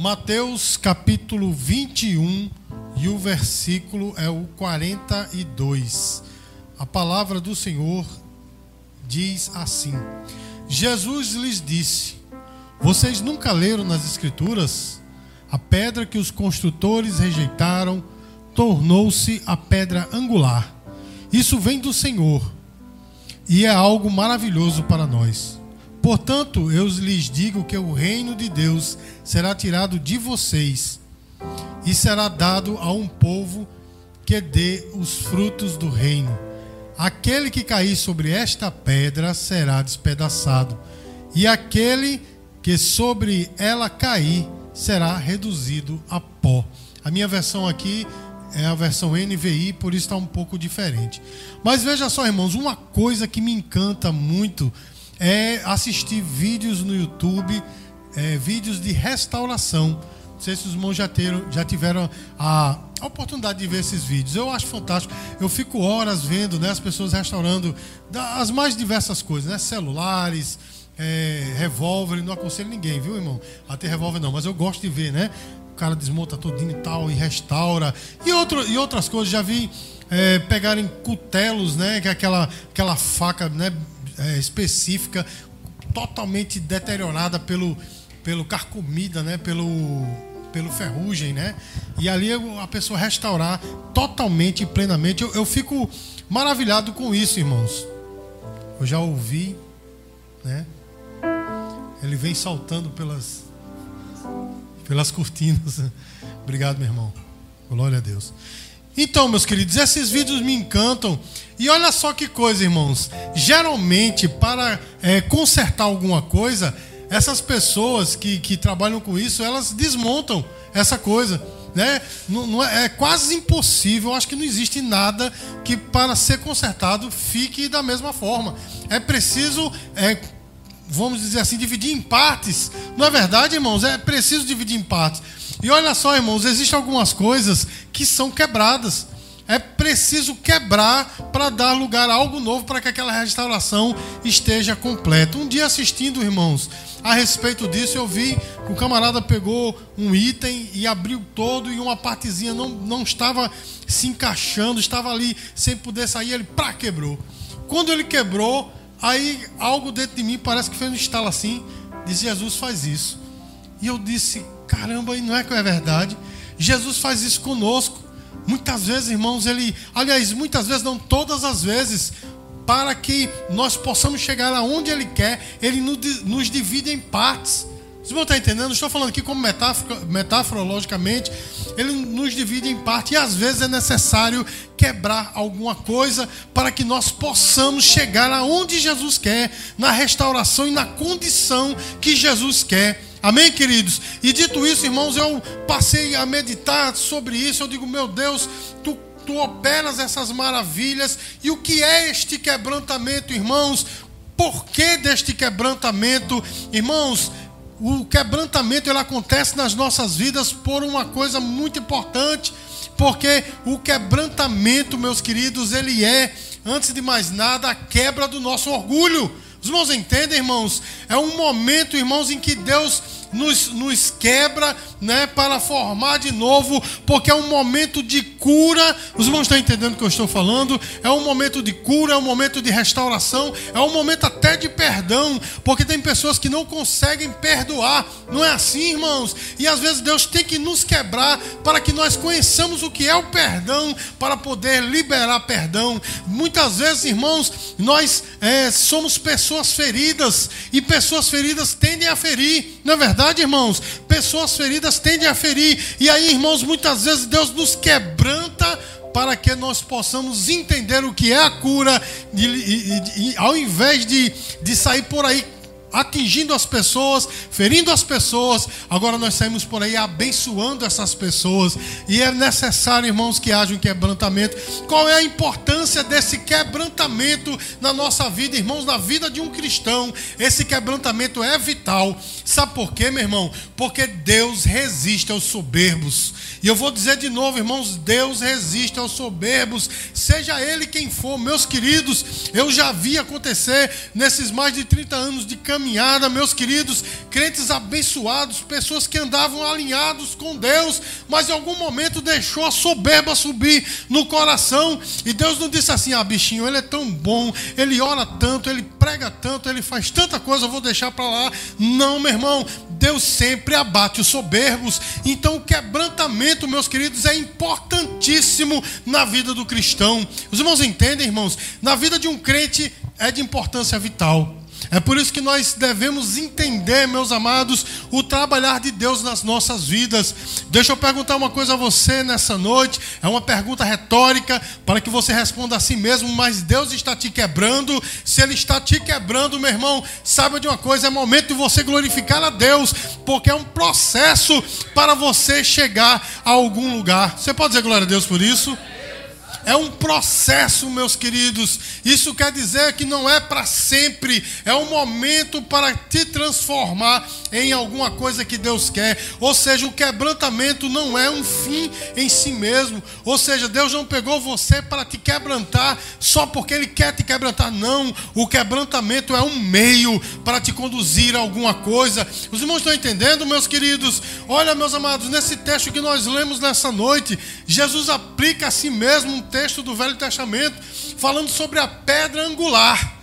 Mateus capítulo 21 e o versículo é o 42. A palavra do Senhor diz assim: Jesus lhes disse: Vocês nunca leram nas Escrituras? A pedra que os construtores rejeitaram tornou-se a pedra angular. Isso vem do Senhor e é algo maravilhoso para nós. Portanto, eu lhes digo que o reino de Deus será tirado de vocês e será dado a um povo que dê os frutos do reino. Aquele que cair sobre esta pedra será despedaçado, e aquele que sobre ela cair será reduzido a pó. A minha versão aqui é a versão NVI, por isso está um pouco diferente. Mas veja só, irmãos, uma coisa que me encanta muito é assistir vídeos no YouTube, é, vídeos de restauração. Não sei se os irmãos já, teram, já tiveram a, a, oportunidade de ver esses vídeos. Eu acho fantástico. Eu fico horas vendo né, as pessoas restaurando as mais diversas coisas, né? Celulares, é, revólver. Não aconselho ninguém, viu, irmão? A ter revólver não, mas eu gosto de ver, né? O cara desmonta todinho e tal e restaura. E, outro, e outras coisas. Já vi é, pegarem cutelos, né? Que é aquela, aquela faca, né? É, específica, totalmente deteriorada pelo, pelo carcomida, né? Pelo, pelo ferrugem, né? E ali a pessoa restaurar totalmente e plenamente. Eu, eu fico maravilhado com isso, irmãos. Eu já ouvi, né? Ele vem saltando pelas pelas cortinas. Obrigado, meu irmão. Glória a Deus. Então, meus queridos, esses vídeos me encantam. E olha só que coisa, irmãos. Geralmente, para é, consertar alguma coisa, essas pessoas que, que trabalham com isso, elas desmontam essa coisa. Né? Não, não é, é, quase impossível, acho que não existe nada que para ser consertado fique da mesma forma. É preciso, é, vamos dizer assim, dividir em partes. Não é verdade, irmãos? É preciso dividir em partes. E olha só, irmãos, existem algumas coisas que são quebradas. É preciso quebrar para dar lugar a algo novo para que aquela restauração esteja completa. Um dia assistindo, irmãos, a respeito disso, eu vi que o camarada pegou um item e abriu todo e uma partezinha não, não estava se encaixando, estava ali sem poder sair, ele pá, quebrou. Quando ele quebrou, aí algo dentro de mim parece que fez um estalo assim, diz Jesus faz isso. E eu disse, caramba, e não é que é verdade? Jesus faz isso conosco. Muitas vezes, irmãos, ele, aliás, muitas vezes, não todas as vezes, para que nós possamos chegar aonde ele quer, ele nos divide em partes. Vocês vão estar entendendo? Estou falando aqui como metáfora, metaforologicamente, ele nos divide em parte e às vezes é necessário quebrar alguma coisa para que nós possamos chegar aonde Jesus quer, na restauração e na condição que Jesus quer. Amém, queridos? E dito isso, irmãos, eu passei a meditar sobre isso. Eu digo, meu Deus, tu, tu operas essas maravilhas. E o que é este quebrantamento, irmãos? Por que deste quebrantamento? Irmãos, o quebrantamento ele acontece nas nossas vidas por uma coisa muito importante. Porque o quebrantamento, meus queridos, ele é, antes de mais nada, a quebra do nosso orgulho. Os irmãos entendem, irmãos? É um momento, irmãos, em que Deus nos, nos quebra né, para formar de novo, porque é um momento de cura. Os irmãos estão entendendo o que eu estou falando? É um momento de cura, é um momento de restauração, é um momento até de perdão, porque tem pessoas que não conseguem perdoar. Não é assim, irmãos? E às vezes Deus tem que nos quebrar para que nós conheçamos o que é o perdão, para poder liberar perdão. Muitas vezes, irmãos, nós é, somos pessoas feridas e pessoas feridas tendem a ferir, não é verdade, irmãos? Pessoas feridas tendem a ferir. E aí, irmãos, muitas vezes Deus nos quebranta para que nós possamos entender o que é a cura, e, e, e, ao invés de, de sair por aí atingindo as pessoas, ferindo as pessoas. Agora nós saímos por aí abençoando essas pessoas. E é necessário, irmãos, que haja um quebrantamento. Qual é a importância desse quebrantamento na nossa vida, irmãos, na vida de um cristão? Esse quebrantamento é vital. Sabe por quê, meu irmão? Porque Deus resiste aos soberbos. E eu vou dizer de novo, irmãos, Deus resiste aos soberbos, seja ele quem for, meus queridos, eu já vi acontecer nesses mais de 30 anos de caminhada caminhada, meus queridos, crentes abençoados, pessoas que andavam alinhados com Deus, mas em algum momento deixou a soberba subir no coração. E Deus não disse assim: ah, bichinho, ele é tão bom, ele ora tanto, ele prega tanto, ele faz tanta coisa, eu vou deixar para lá. Não, meu irmão, Deus sempre abate os soberbos. Então o quebrantamento, meus queridos, é importantíssimo na vida do cristão. Os irmãos entendem, irmãos? Na vida de um crente é de importância vital. É por isso que nós devemos entender, meus amados, o trabalhar de Deus nas nossas vidas. Deixa eu perguntar uma coisa a você nessa noite. É uma pergunta retórica para que você responda a si mesmo, mas Deus está te quebrando. Se Ele está te quebrando, meu irmão, saiba de uma coisa: é momento de você glorificar a Deus, porque é um processo para você chegar a algum lugar. Você pode dizer glória a Deus por isso? É um processo, meus queridos. Isso quer dizer que não é para sempre, é um momento para te transformar em alguma coisa que Deus quer. Ou seja, o quebrantamento não é um fim em si mesmo. Ou seja, Deus não pegou você para te quebrantar só porque Ele quer te quebrantar. Não, o quebrantamento é um meio para te conduzir a alguma coisa. Os irmãos estão entendendo, meus queridos? Olha, meus amados, nesse texto que nós lemos nessa noite, Jesus aplica a si mesmo um texto do Velho Testamento falando sobre a pedra angular.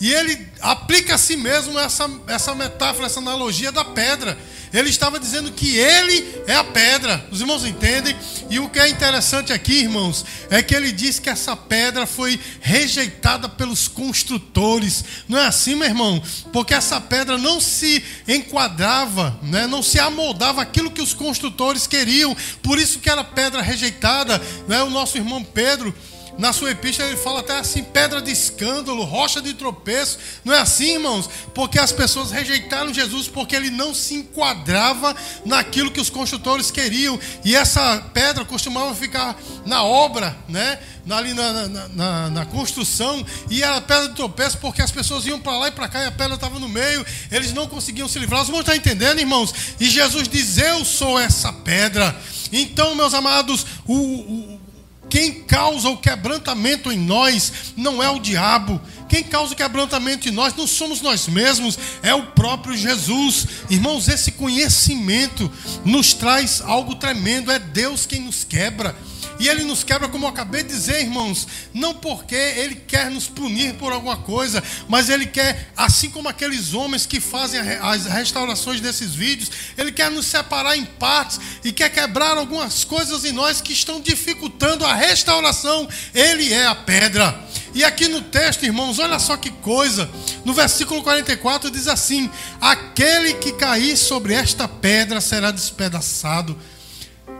E ele aplica a si mesmo essa, essa metáfora, essa analogia da pedra. Ele estava dizendo que ele é a pedra. Os irmãos entendem? E o que é interessante aqui, irmãos, é que ele diz que essa pedra foi rejeitada pelos construtores. Não é assim, meu irmão? Porque essa pedra não se enquadrava, né? não se amoldava aquilo que os construtores queriam. Por isso que era pedra rejeitada. Né? O nosso irmão Pedro na sua epístola ele fala até assim: pedra de escândalo, rocha de tropeço. Não é assim, irmãos? Porque as pessoas rejeitaram Jesus porque ele não se enquadrava naquilo que os construtores queriam. E essa pedra costumava ficar na obra, né? ali na, na, na, na, construção, e era pedra de tropeço, porque as pessoas iam para lá e para cá e a pedra estava no meio, eles não conseguiam se livrar. Os irmãos estão entendendo, irmãos? E Jesus diz: Eu sou essa pedra. Então, meus amados, o, o quem causa o quebrantamento em nós não é o diabo. Quem causa o quebrantamento em nós não somos nós mesmos, é o próprio Jesus. Irmãos, esse conhecimento nos traz algo tremendo. É Deus quem nos quebra. E ele nos quebra, como eu acabei de dizer, irmãos, não porque ele quer nos punir por alguma coisa, mas ele quer, assim como aqueles homens que fazem as restaurações desses vídeos, ele quer nos separar em partes e quer quebrar algumas coisas em nós que estão dificultando a restauração. Ele é a pedra. E aqui no texto, irmãos, olha só que coisa. No versículo 44 diz assim: Aquele que cair sobre esta pedra será despedaçado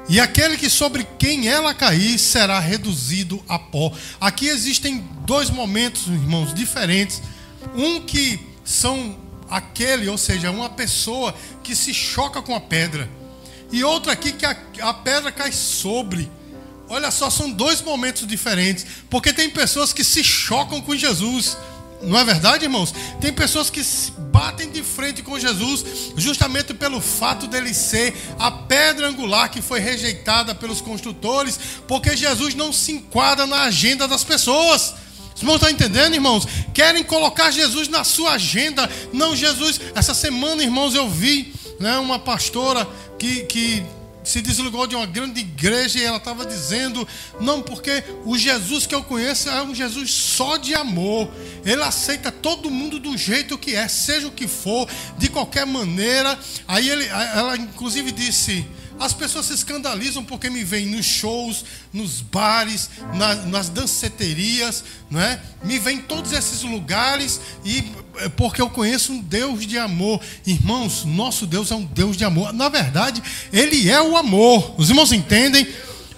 e aquele que sobre quem ela cair será reduzido a pó. Aqui existem dois momentos, irmãos, diferentes. Um que são aquele, ou seja, uma pessoa que se choca com a pedra. E outro aqui que a, a pedra cai sobre. Olha só, são dois momentos diferentes. Porque tem pessoas que se chocam com Jesus. Não é verdade, irmãos? Tem pessoas que batem de frente com Jesus justamente pelo fato dele ser a pedra angular que foi rejeitada pelos construtores, porque Jesus não se enquadra na agenda das pessoas. Os irmãos estão entendendo, irmãos? Querem colocar Jesus na sua agenda. Não, Jesus. Essa semana, irmãos, eu vi né, uma pastora que, que se desligou de uma grande igreja e ela estava dizendo: não, porque o Jesus que eu conheço é um Jesus só de amor. Ele aceita todo mundo do jeito que é, seja o que for, de qualquer maneira. Aí ele, ela inclusive disse as pessoas se escandalizam porque me veem nos shows, nos bares, na, nas danceterias, não é? Me veem em todos esses lugares e é porque eu conheço um Deus de amor. Irmãos, nosso Deus é um Deus de amor. Na verdade, ele é o amor. Os irmãos entendem?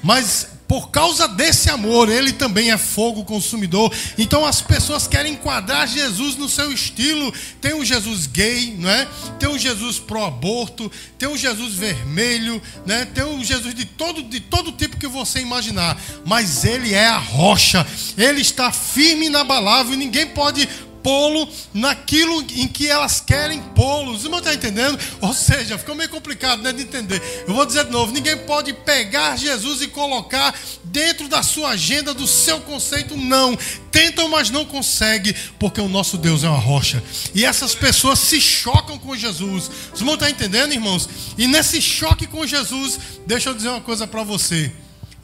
Mas por causa desse amor, ele também é fogo consumidor. Então as pessoas querem enquadrar Jesus no seu estilo. Tem um Jesus gay, não é? Tem um Jesus pró-aborto, tem um Jesus vermelho, né? Tem um Jesus de todo de todo tipo que você imaginar. Mas ele é a rocha. Ele está firme e inabalável ninguém pode pô-lo naquilo em que elas querem pô-lo. Os irmãos estão entendendo? Ou seja, ficou meio complicado né, de entender. Eu vou dizer de novo: ninguém pode pegar Jesus e colocar dentro da sua agenda, do seu conceito, não. Tentam, mas não conseguem, porque o nosso Deus é uma rocha. E essas pessoas se chocam com Jesus. Os irmãos estão entendendo, irmãos? E nesse choque com Jesus, deixa eu dizer uma coisa para você: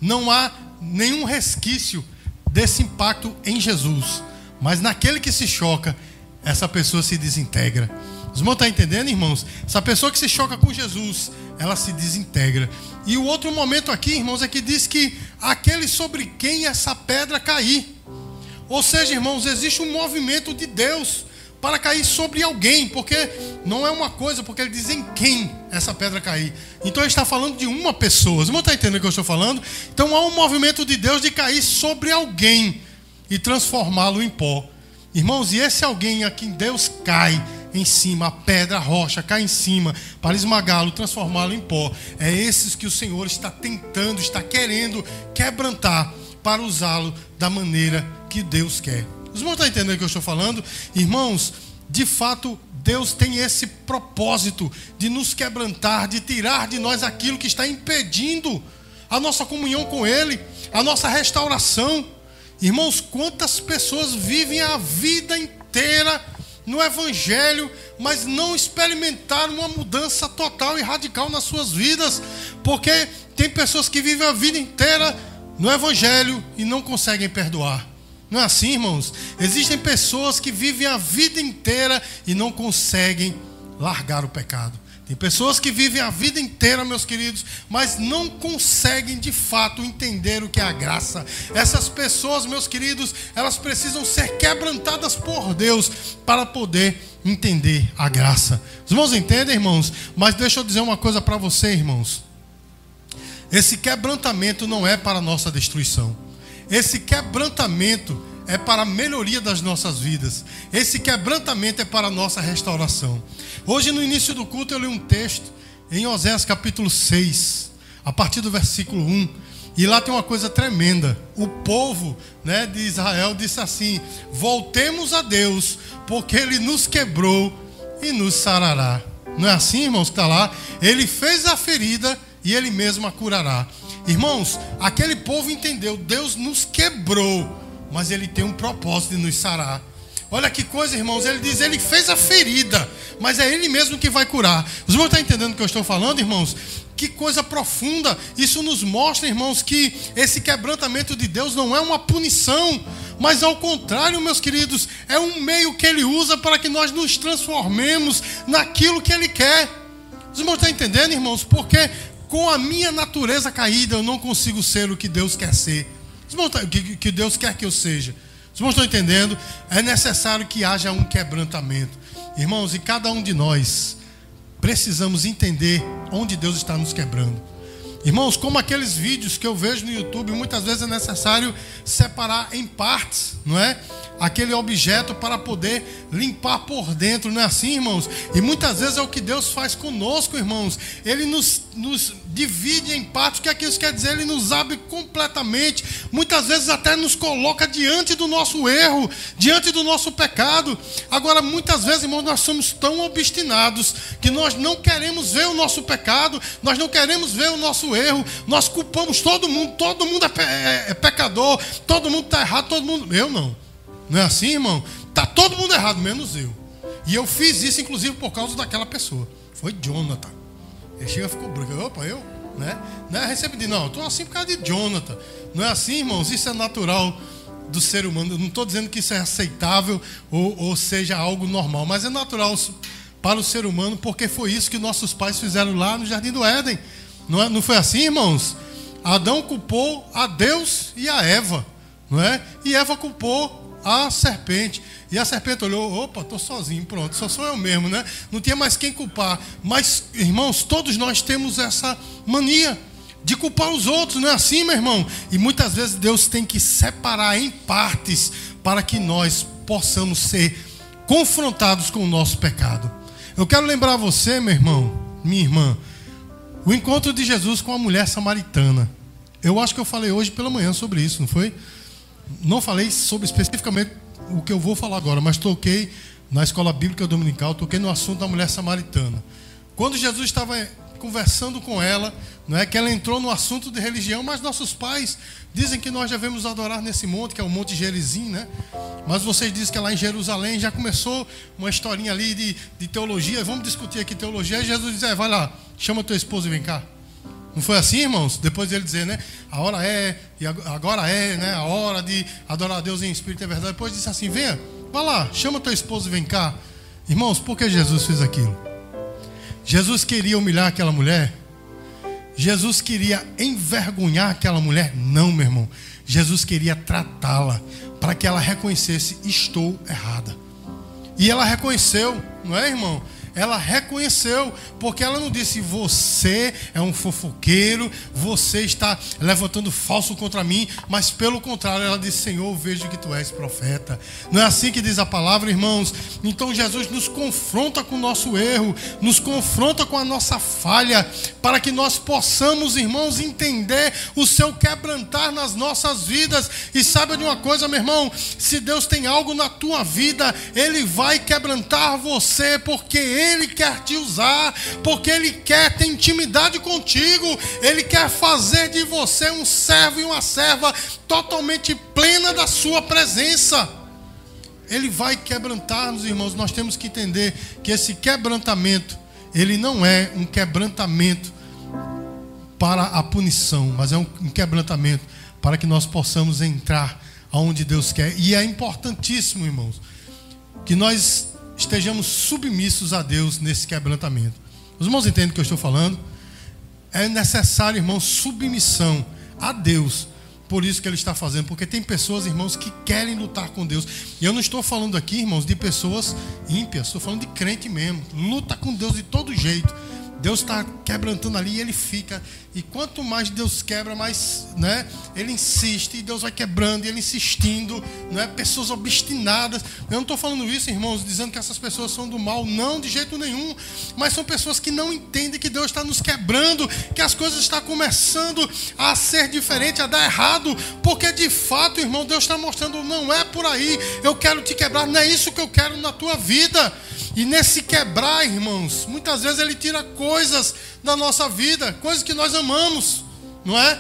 não há nenhum resquício desse impacto em Jesus. Mas naquele que se choca, essa pessoa se desintegra. Os irmãos estão entendendo, irmãos? Essa pessoa que se choca com Jesus, ela se desintegra. E o outro momento aqui, irmãos, é que diz que aquele sobre quem essa pedra cair. Ou seja, irmãos, existe um movimento de Deus para cair sobre alguém, porque não é uma coisa, porque ele diz em quem essa pedra cair. Então ele está falando de uma pessoa. Você não está entendendo o que eu estou falando? Então há um movimento de Deus de cair sobre alguém e transformá-lo em pó. Irmãos, e esse alguém a quem Deus cai em cima, a pedra, a rocha cai em cima, para esmagá-lo, transformá-lo em pó. É esses que o Senhor está tentando, está querendo quebrantar para usá-lo da maneira que Deus quer. Os irmãos estão entendendo o que eu estou falando? Irmãos, de fato, Deus tem esse propósito de nos quebrantar, de tirar de nós aquilo que está impedindo a nossa comunhão com Ele, a nossa restauração. Irmãos, quantas pessoas vivem a vida inteira no Evangelho, mas não experimentaram uma mudança total e radical nas suas vidas, porque tem pessoas que vivem a vida inteira no Evangelho e não conseguem perdoar. Não é assim, irmãos? Existem pessoas que vivem a vida inteira e não conseguem largar o pecado. Tem pessoas que vivem a vida inteira, meus queridos, mas não conseguem de fato entender o que é a graça. Essas pessoas, meus queridos, elas precisam ser quebrantadas por Deus para poder entender a graça. Os irmãos entendem, irmãos? Mas deixa eu dizer uma coisa para você, irmãos. Esse quebrantamento não é para nossa destruição. Esse quebrantamento é para a melhoria das nossas vidas. Esse quebrantamento é para a nossa restauração. Hoje, no início do culto, eu li um texto em Oséias capítulo 6, a partir do versículo 1. E lá tem uma coisa tremenda. O povo né, de Israel disse assim: Voltemos a Deus, porque Ele nos quebrou e nos sarará. Não é assim, irmãos, que está lá? Ele fez a ferida e Ele mesmo a curará. Irmãos, aquele povo entendeu, Deus nos quebrou, mas Ele tem um propósito de nos sarar. Olha que coisa, irmãos. Ele diz, ele fez a ferida, mas é ele mesmo que vai curar. Os irmãos estão entendendo o que eu estou falando, irmãos? Que coisa profunda. Isso nos mostra, irmãos, que esse quebrantamento de Deus não é uma punição, mas ao contrário, meus queridos, é um meio que ele usa para que nós nos transformemos naquilo que ele quer. Os irmãos estão entendendo, irmãos? Porque com a minha natureza caída, eu não consigo ser o que Deus quer ser. Que Deus quer que eu seja. Os irmãos estão entendendo? É necessário que haja um quebrantamento. Irmãos, e cada um de nós precisamos entender onde Deus está nos quebrando. Irmãos, como aqueles vídeos que eu vejo no YouTube, muitas vezes é necessário separar em partes, não é? aquele objeto para poder limpar por dentro, não é assim, irmãos? E muitas vezes é o que Deus faz conosco, irmãos. Ele nos, nos divide em partes, o que é que isso quer dizer? Ele nos abre completamente, muitas vezes até nos coloca diante do nosso erro, diante do nosso pecado. Agora, muitas vezes, irmãos, nós somos tão obstinados que nós não queremos ver o nosso pecado, nós não queremos ver o nosso erro, nós culpamos todo mundo, todo mundo é, é, é pecador, todo mundo está errado, todo mundo. Eu não. Não é assim, irmão? Tá todo mundo errado, menos eu. E eu fiz isso, inclusive, por causa daquela pessoa. Foi Jonathan. Chega ficou branco. Opa, eu? Né? Não é recebido, não. Eu estou assim por causa de Jonathan. Não é assim, irmãos? Isso é natural do ser humano. Eu não estou dizendo que isso é aceitável ou, ou seja algo normal, mas é natural para o ser humano, porque foi isso que nossos pais fizeram lá no Jardim do Éden. Não, é, não foi assim, irmãos? Adão culpou a Deus e a Eva, não é? E Eva culpou a serpente. E a serpente olhou, opa, estou sozinho, pronto, só sou eu mesmo, né? Não tinha mais quem culpar. Mas, irmãos, todos nós temos essa mania de culpar os outros, não é assim, meu irmão? E muitas vezes Deus tem que separar em partes para que nós possamos ser confrontados com o nosso pecado. Eu quero lembrar você, meu irmão, minha irmã, o encontro de Jesus com a mulher samaritana. Eu acho que eu falei hoje pela manhã sobre isso, não foi? Não falei sobre especificamente o que eu vou falar agora, mas toquei na escola bíblica dominical, toquei no assunto da mulher samaritana. Quando Jesus estava conversando com ela, não é que ela entrou no assunto de religião, mas nossos pais dizem que nós devemos adorar nesse monte, que é o Monte Gerizim, né? Mas vocês dizem que é lá em Jerusalém já começou uma historinha ali de, de teologia. Vamos discutir aqui teologia. Jesus diz: é, vai lá, chama tua esposa e vem cá. Não foi assim, irmãos? Depois ele dizer, né? A hora é, e agora é, né? A hora de adorar a Deus em espírito e verdade. Depois disse assim: venha, vai lá, chama tua esposa e vem cá. Irmãos, por que Jesus fez aquilo? Jesus queria humilhar aquela mulher? Jesus queria envergonhar aquela mulher? Não, meu irmão. Jesus queria tratá-la para que ela reconhecesse: estou errada. E ela reconheceu, não é, irmão? Ela reconheceu, porque ela não disse você é um fofoqueiro, você está levantando falso contra mim, mas pelo contrário, ela disse: Senhor, vejo que tu és profeta. Não é assim que diz a palavra, irmãos? Então Jesus nos confronta com o nosso erro, nos confronta com a nossa falha, para que nós possamos, irmãos, entender o seu quebrantar nas nossas vidas. E saiba de uma coisa, meu irmão: se Deus tem algo na tua vida, Ele vai quebrantar você, porque Ele ele quer te usar, porque Ele quer ter intimidade contigo, Ele quer fazer de você um servo e uma serva totalmente plena da Sua presença. Ele vai quebrantar-nos, irmãos. Nós temos que entender que esse quebrantamento, ele não é um quebrantamento para a punição, mas é um quebrantamento para que nós possamos entrar aonde Deus quer. E é importantíssimo, irmãos, que nós estejamos submissos a Deus nesse quebrantamento. Os irmãos entendem o que eu estou falando? É necessário, irmãos, submissão a Deus. Por isso que ele está fazendo, porque tem pessoas, irmãos, que querem lutar com Deus. E eu não estou falando aqui, irmãos, de pessoas ímpias, estou falando de crente mesmo. Luta com Deus de todo jeito. Deus está quebrantando ali e ele fica. E quanto mais Deus quebra, mais né, ele insiste. E Deus vai quebrando e ele insistindo. Não é? Pessoas obstinadas. Eu não estou falando isso, irmãos, dizendo que essas pessoas são do mal. Não, de jeito nenhum. Mas são pessoas que não entendem que Deus está nos quebrando. Que as coisas estão começando a ser diferente, a dar errado. Porque de fato, irmão, Deus está mostrando: não é por aí. Eu quero te quebrar. Não é isso que eu quero na tua vida. E nesse quebrar, irmãos, muitas vezes ele tira coisas da nossa vida, coisas que nós amamos, não é?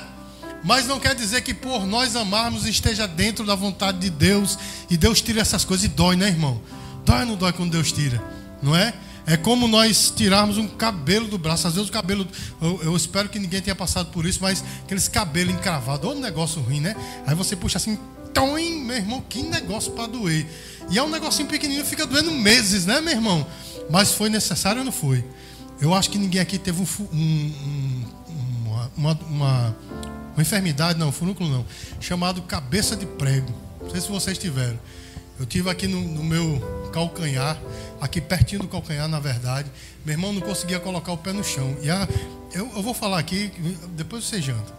Mas não quer dizer que por nós amarmos esteja dentro da vontade de Deus e Deus tira essas coisas e dói, né, irmão? Dói ou não dói quando Deus tira, não é? É como nós tirarmos um cabelo do braço. Às vezes o cabelo, eu, eu espero que ninguém tenha passado por isso, mas aqueles cabelos encravados, ou um negócio ruim, né? Aí você puxa assim, Toim, meu irmão, que negócio para doer. E é um negocinho pequenininho, fica doendo meses, né, meu irmão? Mas foi necessário ou não foi? Eu acho que ninguém aqui teve um, um, uma, uma, uma, enfermidade, não, furúnculo não, chamado cabeça de prego. Não sei se vocês tiveram. Eu tive aqui no, no meu calcanhar, aqui pertinho do calcanhar, na verdade. Meu irmão não conseguia colocar o pé no chão. E a, eu, eu vou falar aqui, depois você janta.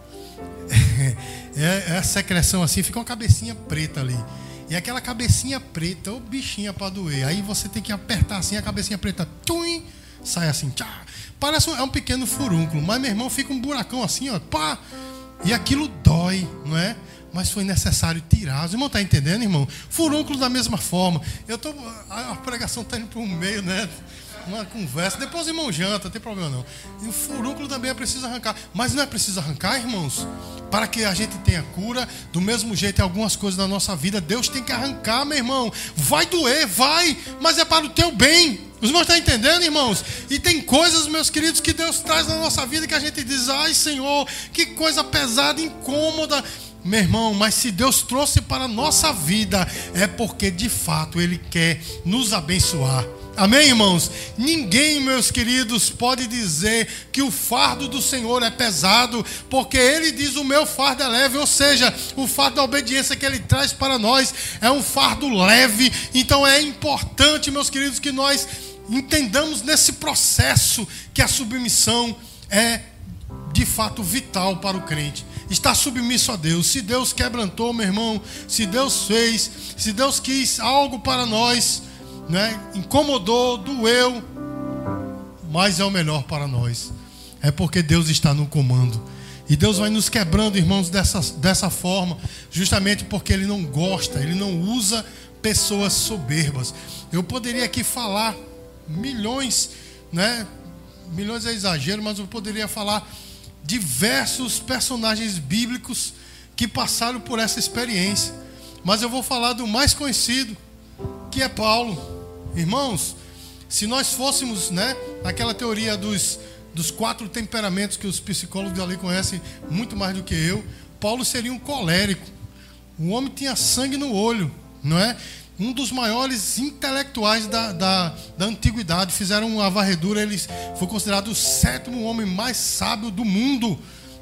é, é a secreção assim, fica uma cabecinha preta ali. E aquela cabecinha preta, o bichinha para doer. Aí você tem que apertar assim a cabecinha preta, tum, sai assim, tchá. Parece um, é um pequeno furúnculo, mas meu irmão fica um buracão assim, ó, pá. E aquilo dói, não é? Mas foi necessário tirar. Os irmãos estão tá entendendo, irmão? Furúnculo da mesma forma. Eu tô, a pregação está indo para o meio, né? uma conversa. Depois o irmão janta, não tem problema não. E o furúnculo também é preciso arrancar. Mas não é preciso arrancar, irmãos? Para que a gente tenha cura, do mesmo jeito em algumas coisas da nossa vida, Deus tem que arrancar, meu irmão. Vai doer, vai, mas é para o teu bem. Os irmãos estão entendendo, irmãos? E tem coisas, meus queridos, que Deus traz na nossa vida que a gente diz: ai, Senhor, que coisa pesada, incômoda. Meu irmão, mas se Deus trouxe para a nossa vida, é porque de fato Ele quer nos abençoar. Amém, irmãos? Ninguém, meus queridos, pode dizer que o fardo do Senhor é pesado, porque Ele diz: o meu fardo é leve, ou seja, o fardo da obediência que Ele traz para nós é um fardo leve. Então é importante, meus queridos, que nós entendamos nesse processo que a submissão é de fato vital para o crente. Está submisso a Deus. Se Deus quebrantou, meu irmão, se Deus fez, se Deus quis algo para nós né, incomodou, doeu, mas é o melhor para nós. É porque Deus está no comando. E Deus vai nos quebrando, irmãos, dessa, dessa forma, justamente porque Ele não gosta, Ele não usa pessoas soberbas. Eu poderia aqui falar milhões, né? Milhões é exagero, mas eu poderia falar diversos personagens bíblicos que passaram por essa experiência. Mas eu vou falar do mais conhecido, que é Paulo. Irmãos, se nós fôssemos, né, naquela teoria dos, dos quatro temperamentos que os psicólogos ali conhecem muito mais do que eu, Paulo seria um colérico. O homem tinha sangue no olho, não é? Um dos maiores intelectuais da, da, da antiguidade. Fizeram uma varredura, ele foi considerado o sétimo homem mais sábio do mundo.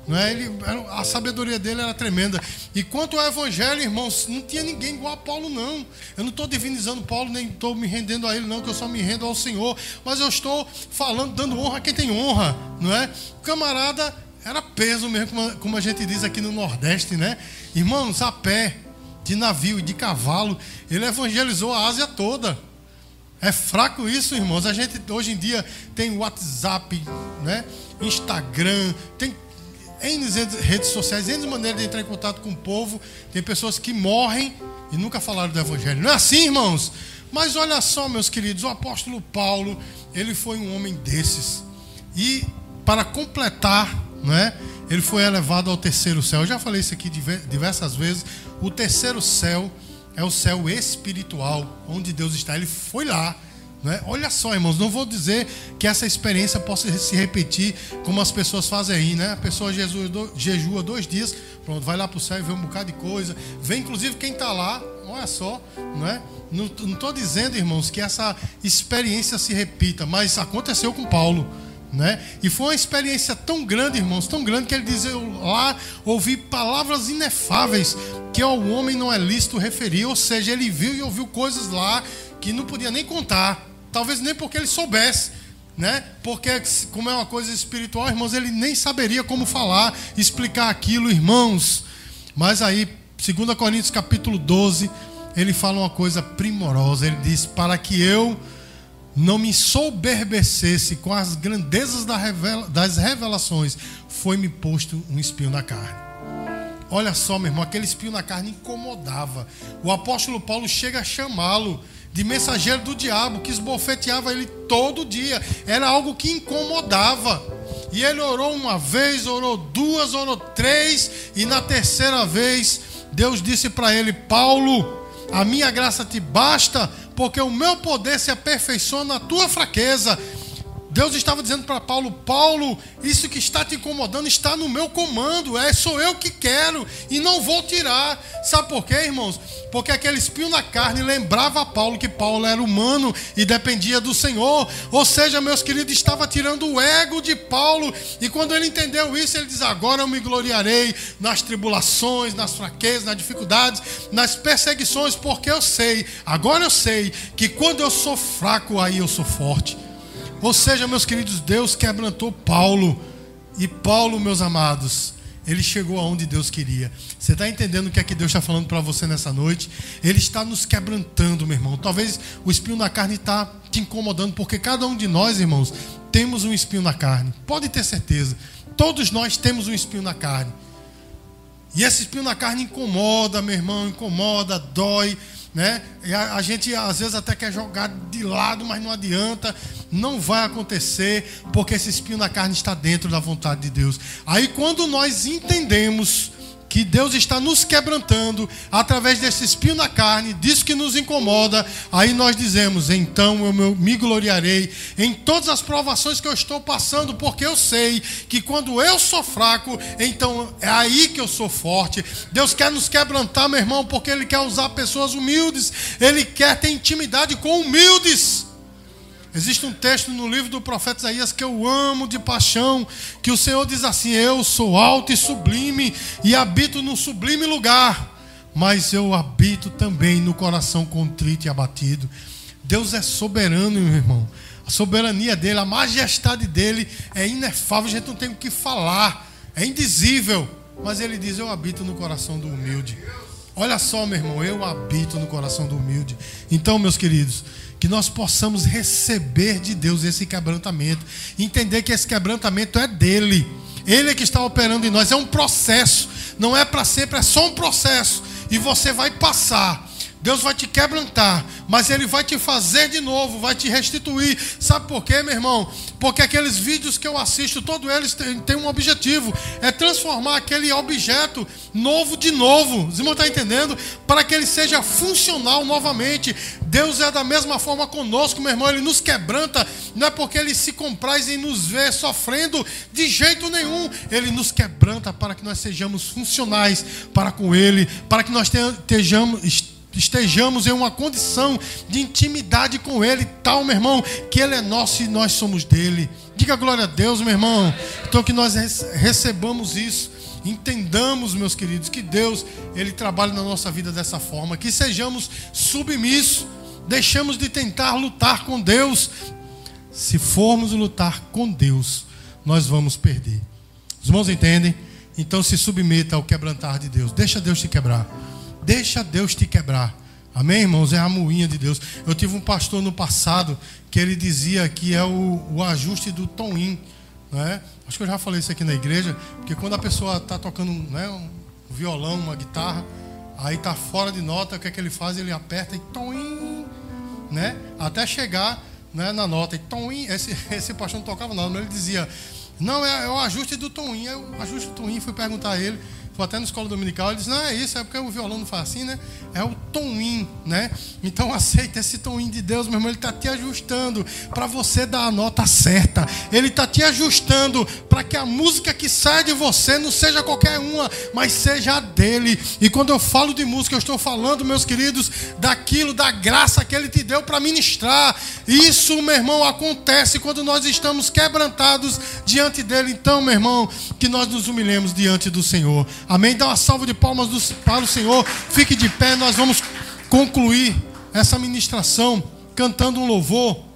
Não é? Ele, a sabedoria dele era tremenda. E quanto ao evangelho, irmãos, não tinha ninguém igual a Paulo, não. Eu não estou divinizando Paulo, nem estou me rendendo a ele, não, que eu só me rendo ao Senhor. Mas eu estou falando, dando honra a quem tem honra, não é? O camarada era peso mesmo, como a, como a gente diz aqui no Nordeste, né? Irmãos, a pé, de navio e de cavalo, ele evangelizou a Ásia toda. É fraco isso, irmãos. A gente hoje em dia tem WhatsApp, né? Instagram, tem em redes sociais, em maneiras de entrar em contato com o povo. Tem pessoas que morrem e nunca falaram do Evangelho. Não é assim, irmãos? Mas olha só, meus queridos, o apóstolo Paulo, ele foi um homem desses. E para completar, não é? Ele foi elevado ao terceiro céu. Eu já falei isso aqui diversas vezes. O terceiro céu é o céu espiritual, onde Deus está. Ele foi lá né? Olha só, irmãos, não vou dizer que essa experiência possa se repetir como as pessoas fazem aí, né? A pessoa jejua dois dias, pronto, vai lá para o céu e vê um bocado de coisa. Vem, inclusive, quem está lá, olha só, não é? Não estou dizendo, irmãos, que essa experiência se repita, mas aconteceu com Paulo. Né? E foi uma experiência tão grande, irmãos, tão grande que ele diz: Eu lá ouvi palavras inefáveis que ao homem não é lícito referir. Ou seja, ele viu e ouviu coisas lá que não podia nem contar. Talvez nem porque ele soubesse, né? Porque como é uma coisa espiritual, irmãos, ele nem saberia como falar, explicar aquilo, irmãos. Mas aí, 2 Coríntios capítulo 12, ele fala uma coisa primorosa. Ele diz: "Para que eu não me soberbecesse com as grandezas das revelações, foi-me posto um espinho na carne." Olha só, meu irmão, aquele espinho na carne incomodava. O apóstolo Paulo chega a chamá-lo de mensageiro do diabo, que esbofeteava ele todo dia. Era algo que incomodava. E ele orou uma vez, orou duas, orou três, e na terceira vez, Deus disse para ele: Paulo, a minha graça te basta, porque o meu poder se aperfeiçoa na tua fraqueza. Deus estava dizendo para Paulo: Paulo, isso que está te incomodando está no meu comando, é sou eu que quero e não vou tirar. Sabe por quê, irmãos? Porque aquele espinho na carne lembrava a Paulo que Paulo era humano e dependia do Senhor. Ou seja, meus queridos, estava tirando o ego de Paulo. E quando ele entendeu isso, ele diz: Agora eu me gloriarei nas tribulações, nas fraquezas, nas dificuldades, nas perseguições, porque eu sei, agora eu sei que quando eu sou fraco, aí eu sou forte. Ou seja, meus queridos, Deus quebrantou Paulo. E Paulo, meus amados, ele chegou aonde Deus queria. Você está entendendo o que é que Deus está falando para você nessa noite? Ele está nos quebrantando, meu irmão. Talvez o espinho na carne está te incomodando, porque cada um de nós, irmãos, temos um espinho na carne. Pode ter certeza. Todos nós temos um espinho na carne. E esse espinho na carne incomoda, meu irmão, incomoda, dói né? A, a, gente às vezes até quer jogar de lado, mas não adianta, não vai acontecer, porque esse espinho na carne está dentro da vontade de Deus. Aí quando nós entendemos que Deus está nos quebrantando através desse espinho na carne, disso que nos incomoda, aí nós dizemos: então eu me gloriarei em todas as provações que eu estou passando, porque eu sei que quando eu sou fraco, então é aí que eu sou forte. Deus quer nos quebrantar, meu irmão, porque Ele quer usar pessoas humildes, Ele quer ter intimidade com humildes. Existe um texto no livro do profeta Isaías que eu amo de paixão, que o Senhor diz assim: Eu sou alto e sublime e habito no sublime lugar, mas eu habito também no coração contrito e abatido. Deus é soberano, meu irmão. A soberania dele, a majestade dele é inefável, a gente não tem o que falar, é indizível. Mas ele diz: Eu habito no coração do humilde. Olha só, meu irmão, eu habito no coração do humilde. Então, meus queridos, que nós possamos receber de Deus esse quebrantamento, entender que esse quebrantamento é dele, ele é que está operando em nós, é um processo, não é para sempre, é só um processo, e você vai passar. Deus vai te quebrantar, mas Ele vai te fazer de novo, vai te restituir. Sabe por quê, meu irmão? Porque aqueles vídeos que eu assisto, todos eles têm um objetivo: é transformar aquele objeto novo de novo. Os irmãos estão entendendo? Para que ele seja funcional novamente. Deus é da mesma forma conosco, meu irmão. Ele nos quebranta, não é porque Ele se compraz em nos ver sofrendo de jeito nenhum. Ele nos quebranta para que nós sejamos funcionais para com Ele, para que nós estejamos estejamos em uma condição de intimidade com Ele, tal, meu irmão, que Ele é nosso e nós somos dele. Diga glória a Deus, meu irmão. Então que nós recebamos isso, entendamos, meus queridos, que Deus ele trabalha na nossa vida dessa forma, que sejamos submissos, deixamos de tentar lutar com Deus. Se formos lutar com Deus, nós vamos perder. Os irmãos entendem? Então se submeta ao quebrantar de Deus. Deixa Deus te quebrar. Deixa Deus te quebrar. Amém, irmãos? É a moinha de Deus. Eu tive um pastor no passado que ele dizia que é o, o ajuste do tom in. Né? Acho que eu já falei isso aqui na igreja, porque quando a pessoa está tocando né, um violão, uma guitarra, aí está fora de nota, o que é que ele faz? Ele aperta e tom in, né? até chegar né, na nota. E tom in, esse, esse pastor não tocava nada, mas ele dizia: Não, é, é o ajuste do tom in. o ajuste do tom in, fui perguntar a ele. Foi até na escola dominical, ele disse, não é isso, é porque o violão não faz assim, né? É o tom né? Então aceita esse tom de Deus, meu irmão, ele está te ajustando para você dar a nota certa. Ele está te ajustando para que a música que sai de você não seja qualquer uma, mas seja a dele. E quando eu falo de música, eu estou falando, meus queridos, daquilo, da graça que ele te deu para ministrar. Isso, meu irmão, acontece quando nós estamos quebrantados diante dele. Então, meu irmão, que nós nos humilhemos diante do Senhor. Amém? Dá uma salva de palmas do, para o Senhor. Fique de pé, nós vamos concluir essa ministração cantando um louvor.